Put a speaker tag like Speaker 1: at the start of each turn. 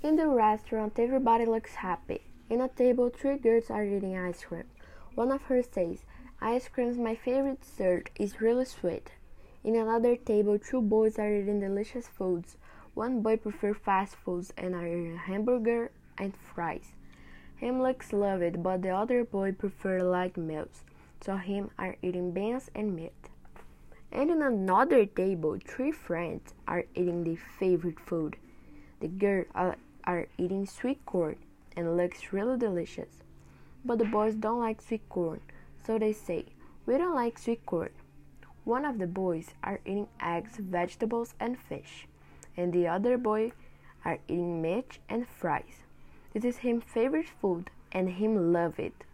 Speaker 1: In the restaurant, everybody looks happy. In a table, three girls are eating ice cream. One of her says, Ice cream is my favorite dessert, it's really sweet. In another table, two boys are eating delicious foods. One boy prefers fast foods and are eating hamburger and fries. Him looks loved, but the other boy prefers light meals, so him are eating beans and meat. And in another table, three friends are eating their favorite food. The girl are, are eating sweet corn and looks really delicious. But the boys don't like sweet corn, so they say, "We don't like sweet corn." One of the boys are eating eggs, vegetables, and fish, and the other boy are eating meat and fries. This is his favorite food, and him love it.